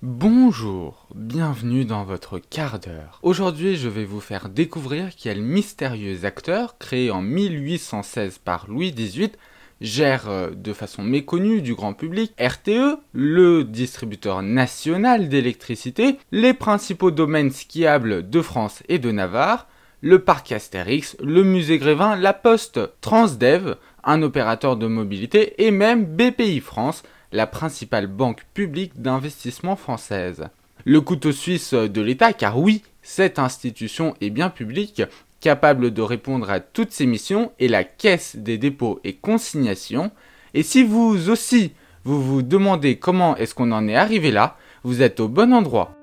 Bonjour, bienvenue dans votre quart d'heure. Aujourd'hui, je vais vous faire découvrir quel mystérieux acteur, créé en 1816 par Louis XVIII, gère euh, de façon méconnue du grand public RTE, le distributeur national d'électricité, les principaux domaines skiables de France et de Navarre, le parc Astérix, le musée Grévin, la Poste, Transdev, un opérateur de mobilité et même BPI France, la principale banque publique d'investissement française. Le couteau suisse de l'État, car oui, cette institution est bien publique, capable de répondre à toutes ses missions, est la Caisse des dépôts et consignations. Et si vous aussi, vous vous demandez comment est-ce qu'on en est arrivé là, vous êtes au bon endroit.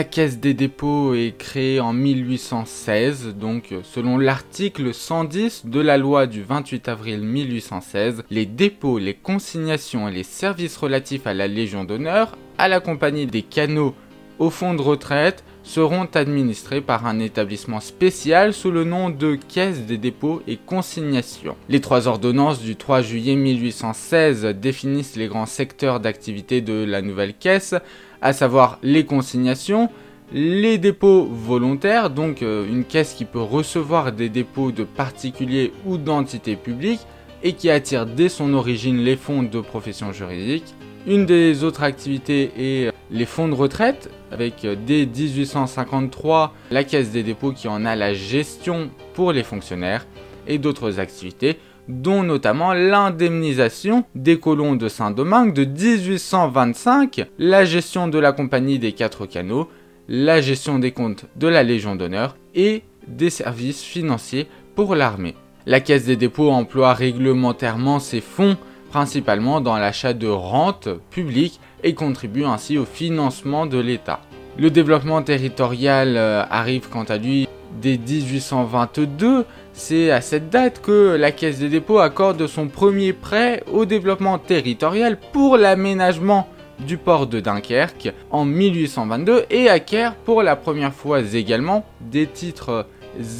La Caisse des dépôts est créée en 1816, donc selon l'article 110 de la loi du 28 avril 1816, les dépôts, les consignations et les services relatifs à la Légion d'honneur, à la compagnie des canaux, au fonds de retraite, seront administrés par un établissement spécial sous le nom de Caisse des dépôts et consignations. Les trois ordonnances du 3 juillet 1816 définissent les grands secteurs d'activité de la nouvelle caisse, à savoir les consignations, les dépôts volontaires, donc euh, une caisse qui peut recevoir des dépôts de particuliers ou d'entités publiques et qui attire dès son origine les fonds de profession juridique. Une des autres activités est euh, les fonds de retraite, avec euh, dès 1853 la caisse des dépôts qui en a la gestion pour les fonctionnaires, et d'autres activités dont notamment l'indemnisation des colons de Saint-Domingue de 1825, la gestion de la compagnie des quatre canaux, la gestion des comptes de la Légion d'honneur et des services financiers pour l'armée. La Caisse des dépôts emploie réglementairement ses fonds principalement dans l'achat de rentes publiques et contribue ainsi au financement de l'État. Le développement territorial euh, arrive quant à lui dès 1822 c'est à cette date que la Caisse des dépôts accorde son premier prêt au développement territorial pour l'aménagement du port de Dunkerque en 1822 et acquiert pour la première fois également des titres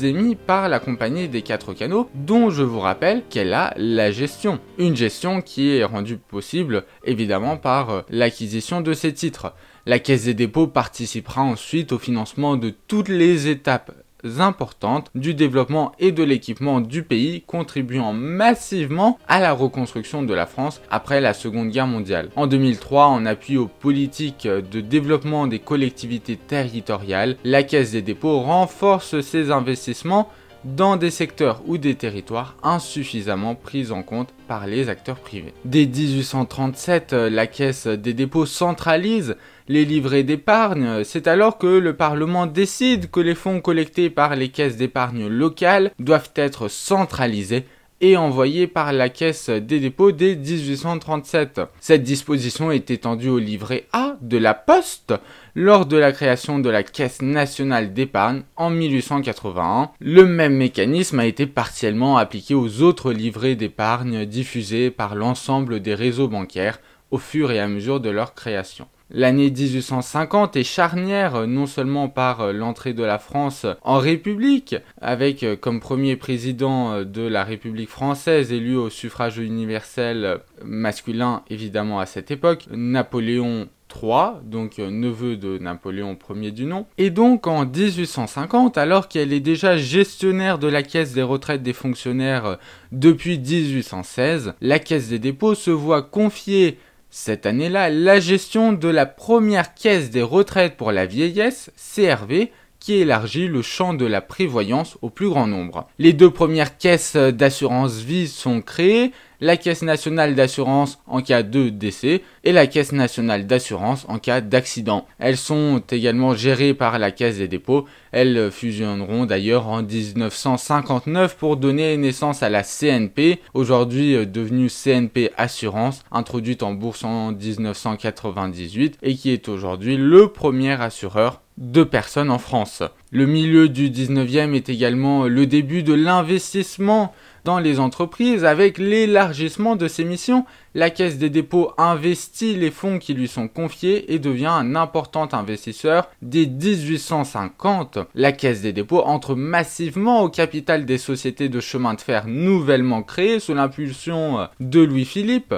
émis par la compagnie des quatre canaux dont je vous rappelle qu'elle a la gestion. Une gestion qui est rendue possible évidemment par l'acquisition de ces titres. La Caisse des dépôts participera ensuite au financement de toutes les étapes importantes du développement et de l'équipement du pays, contribuant massivement à la reconstruction de la France après la Seconde Guerre mondiale. En 2003, en appui aux politiques de développement des collectivités territoriales, la Caisse des dépôts renforce ses investissements dans des secteurs ou des territoires insuffisamment pris en compte par les acteurs privés. Dès 1837, la Caisse des dépôts centralise les livrets d'épargne. C'est alors que le Parlement décide que les fonds collectés par les caisses d'épargne locales doivent être centralisés et envoyés par la Caisse des dépôts dès 1837. Cette disposition est étendue au livret A de la Poste lors de la création de la Caisse nationale d'épargne en 1881. Le même mécanisme a été partiellement appliqué aux autres livrets d'épargne diffusés par l'ensemble des réseaux bancaires au fur et à mesure de leur création. L'année 1850 est charnière non seulement par l'entrée de la France en République, avec comme premier président de la République française élu au suffrage universel masculin évidemment à cette époque, Napoléon III, donc neveu de Napoléon Ier du nom. Et donc en 1850, alors qu'elle est déjà gestionnaire de la caisse des retraites des fonctionnaires depuis 1816, la caisse des dépôts se voit confier cette année-là la gestion de la première caisse des retraites pour la vieillesse, CRV, qui élargit le champ de la prévoyance au plus grand nombre. Les deux premières caisses d'assurance vie sont créées, la Caisse nationale d'assurance en cas de décès et la Caisse nationale d'assurance en cas d'accident. Elles sont également gérées par la Caisse des dépôts. Elles fusionneront d'ailleurs en 1959 pour donner naissance à la CNP, aujourd'hui devenue CNP Assurance, introduite en bourse en 1998 et qui est aujourd'hui le premier assureur de personnes en France. Le milieu du 19e est également le début de l'investissement dans les entreprises avec l'élargissement de ses missions. La Caisse des dépôts investit les fonds qui lui sont confiés et devient un important investisseur. Dès 1850, la Caisse des dépôts entre massivement au capital des sociétés de chemin de fer nouvellement créées sous l'impulsion de Louis-Philippe.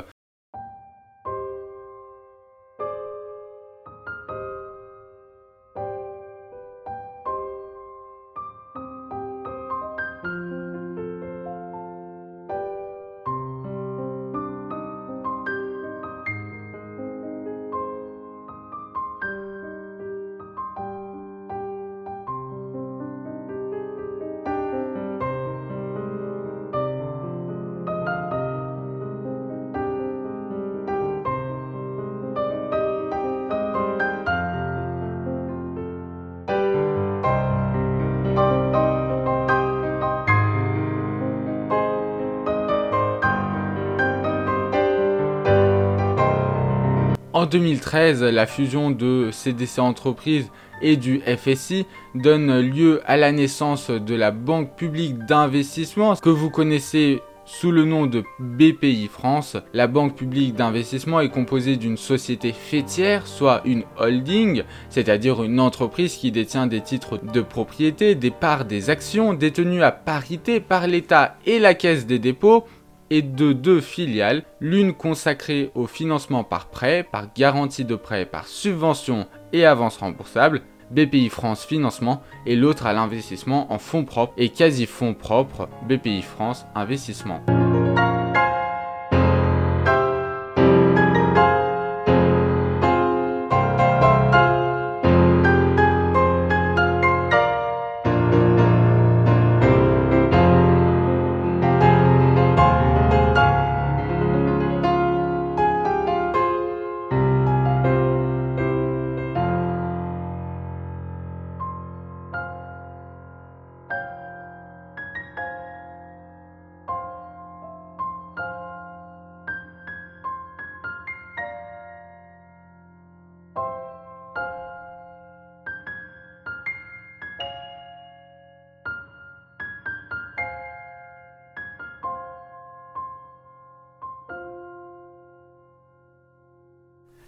2013, la fusion de CDC Entreprises et du FSI donne lieu à la naissance de la Banque publique d'investissement que vous connaissez sous le nom de BPI France, la banque publique d'investissement est composée d'une société fêtière, soit une holding, c'est-à-dire une entreprise qui détient des titres de propriété, des parts, des actions détenues à parité par l'État et la Caisse des dépôts, et de deux filiales, l'une consacrée au financement par prêt, par garantie de prêt, par subvention et avance remboursable, BPI France Financement, et l'autre à l'investissement en fonds propres et quasi fonds propres, BPI France Investissement.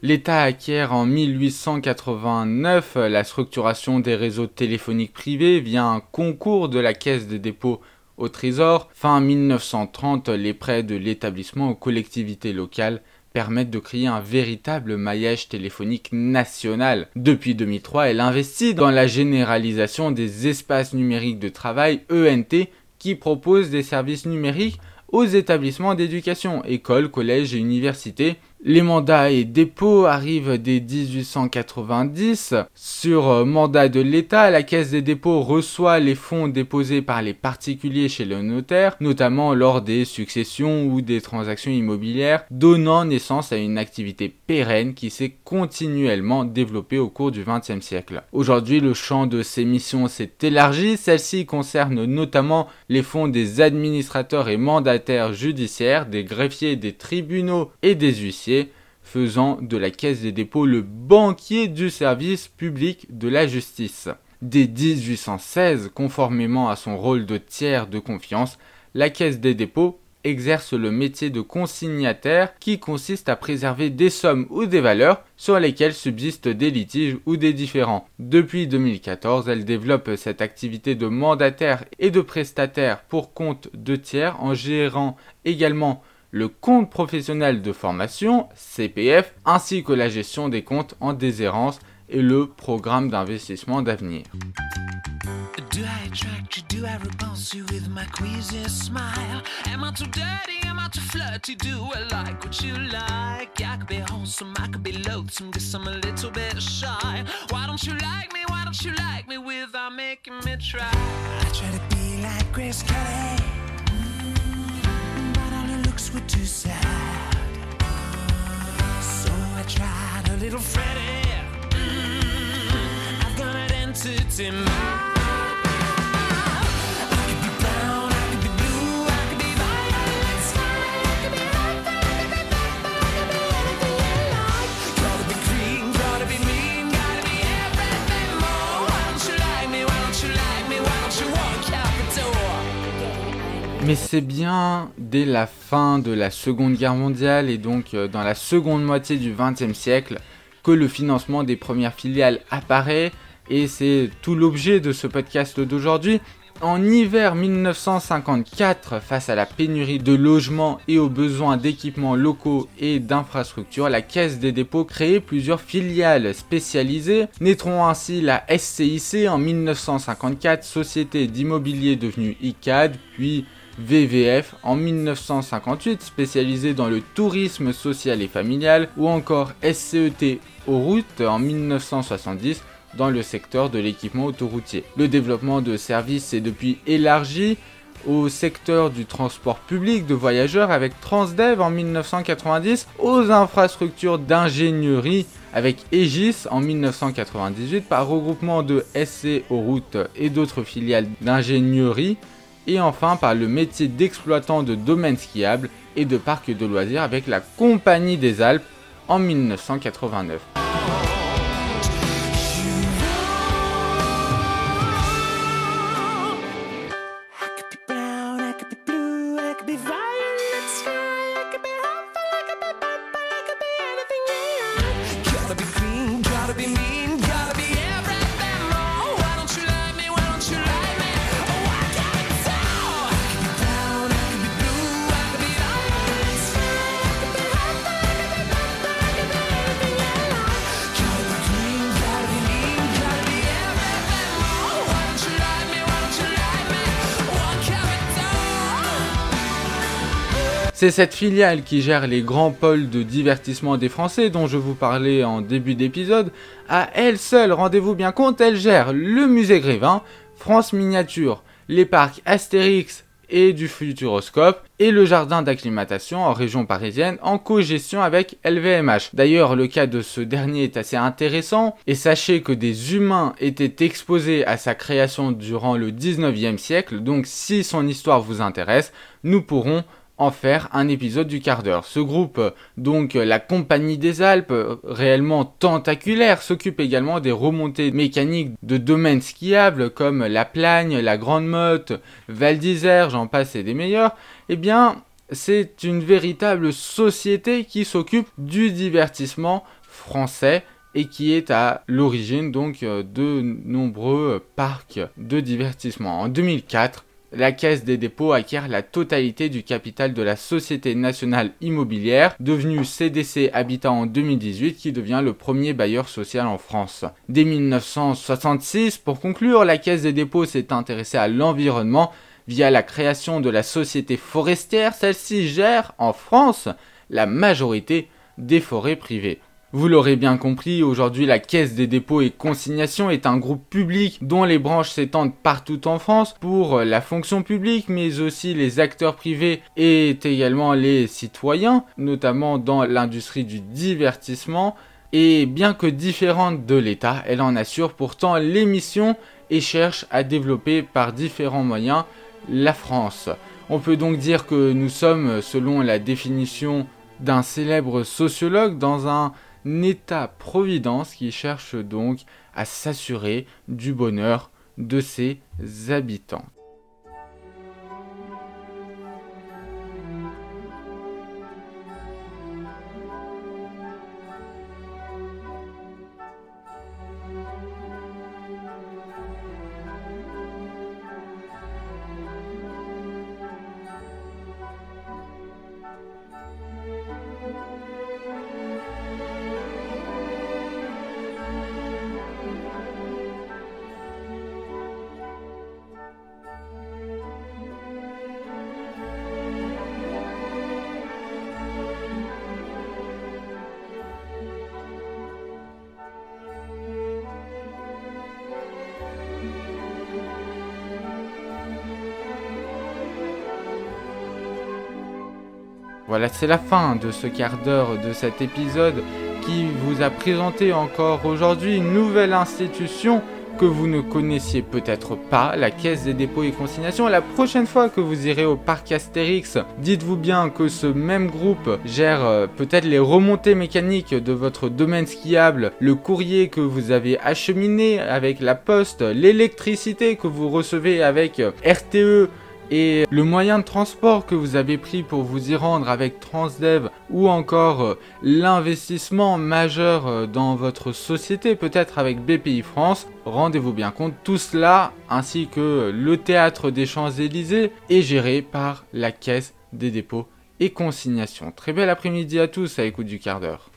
L'État acquiert en 1889 la structuration des réseaux téléphoniques privés via un concours de la Caisse des dépôts au Trésor. Fin 1930, les prêts de l'établissement aux collectivités locales permettent de créer un véritable maillage téléphonique national. Depuis 2003, elle investit dans la généralisation des espaces numériques de travail ENT qui proposent des services numériques aux établissements d'éducation, écoles, collèges et universités les mandats et dépôts arrivent dès 1890. Sur euh, mandat de l'État, la Caisse des dépôts reçoit les fonds déposés par les particuliers chez le notaire, notamment lors des successions ou des transactions immobilières, donnant naissance à une activité pérenne qui s'est continuellement développée au cours du XXe siècle. Aujourd'hui, le champ de ces missions s'est élargi. Celle-ci concerne notamment les fonds des administrateurs et mandataires judiciaires, des greffiers, des tribunaux et des huissiers faisant de la Caisse des dépôts le banquier du service public de la justice. Dès 1816, conformément à son rôle de tiers de confiance, la Caisse des dépôts exerce le métier de consignataire qui consiste à préserver des sommes ou des valeurs sur lesquelles subsistent des litiges ou des différends. Depuis 2014, elle développe cette activité de mandataire et de prestataire pour compte de tiers en gérant également le compte professionnel de formation, CPF, ainsi que la gestion des comptes en déshérence et le programme d'investissement d'avenir. Were too sad. So I tried a little Freddie. Mm, I've got an entity mind. Mais c'est bien dès la fin de la Seconde Guerre mondiale et donc euh, dans la seconde moitié du XXe siècle que le financement des premières filiales apparaît et c'est tout l'objet de ce podcast d'aujourd'hui. En hiver 1954, face à la pénurie de logements et aux besoins d'équipements locaux et d'infrastructures, la Caisse des dépôts crée plusieurs filiales spécialisées. Naîtront ainsi la SCIC en 1954, société d'immobilier devenue ICAD, puis VVF en 1958, spécialisé dans le tourisme social et familial, ou encore SCET routes en 1970 dans le secteur de l'équipement autoroutier. Le développement de services s'est depuis élargi au secteur du transport public de voyageurs avec Transdev en 1990, aux infrastructures d'ingénierie avec Aegis en 1998 par regroupement de SC aux et d'autres filiales d'ingénierie et enfin par le métier d'exploitant de domaines skiables et de parcs de loisirs avec la Compagnie des Alpes en 1989. C'est cette filiale qui gère les grands pôles de divertissement des Français dont je vous parlais en début d'épisode. À elle seule, rendez-vous bien compte, elle gère le musée Grévin, France Miniature, les parcs Astérix et du Futuroscope et le jardin d'acclimatation en région parisienne en co-gestion avec LVMH. D'ailleurs, le cas de ce dernier est assez intéressant et sachez que des humains étaient exposés à sa création durant le 19e siècle, donc si son histoire vous intéresse, nous pourrons en faire un épisode du quart d'heure. Ce groupe, donc la Compagnie des Alpes, réellement tentaculaire, s'occupe également des remontées mécaniques de domaines skiables comme la Plagne, la Grande Motte, Val d'Isère, j'en passe et des meilleurs. Eh bien, c'est une véritable société qui s'occupe du divertissement français et qui est à l'origine donc de nombreux parcs de divertissement. En 2004, la Caisse des dépôts acquiert la totalité du capital de la Société nationale immobilière, devenue CDC Habitat en 2018, qui devient le premier bailleur social en France. Dès 1966, pour conclure, la Caisse des dépôts s'est intéressée à l'environnement via la création de la Société forestière. Celle-ci gère, en France, la majorité des forêts privées. Vous l'aurez bien compris, aujourd'hui la Caisse des dépôts et consignations est un groupe public dont les branches s'étendent partout en France pour la fonction publique mais aussi les acteurs privés et également les citoyens, notamment dans l'industrie du divertissement. Et bien que différente de l'État, elle en assure pourtant l'émission et cherche à développer par différents moyens la France. On peut donc dire que nous sommes, selon la définition d'un célèbre sociologue, dans un État-providence qui cherche donc à s'assurer du bonheur de ses habitants. Voilà, c'est la fin de ce quart d'heure de cet épisode qui vous a présenté encore aujourd'hui une nouvelle institution que vous ne connaissiez peut-être pas, la Caisse des dépôts et consignations. La prochaine fois que vous irez au parc Astérix, dites-vous bien que ce même groupe gère euh, peut-être les remontées mécaniques de votre domaine skiable, le courrier que vous avez acheminé avec la poste, l'électricité que vous recevez avec euh, RTE, et le moyen de transport que vous avez pris pour vous y rendre avec Transdev ou encore euh, l'investissement majeur euh, dans votre société, peut-être avec BPI France, rendez-vous bien compte, tout cela ainsi que le théâtre des Champs-Élysées est géré par la Caisse des dépôts et consignations. Très bel après-midi à tous à écoute du quart d'heure.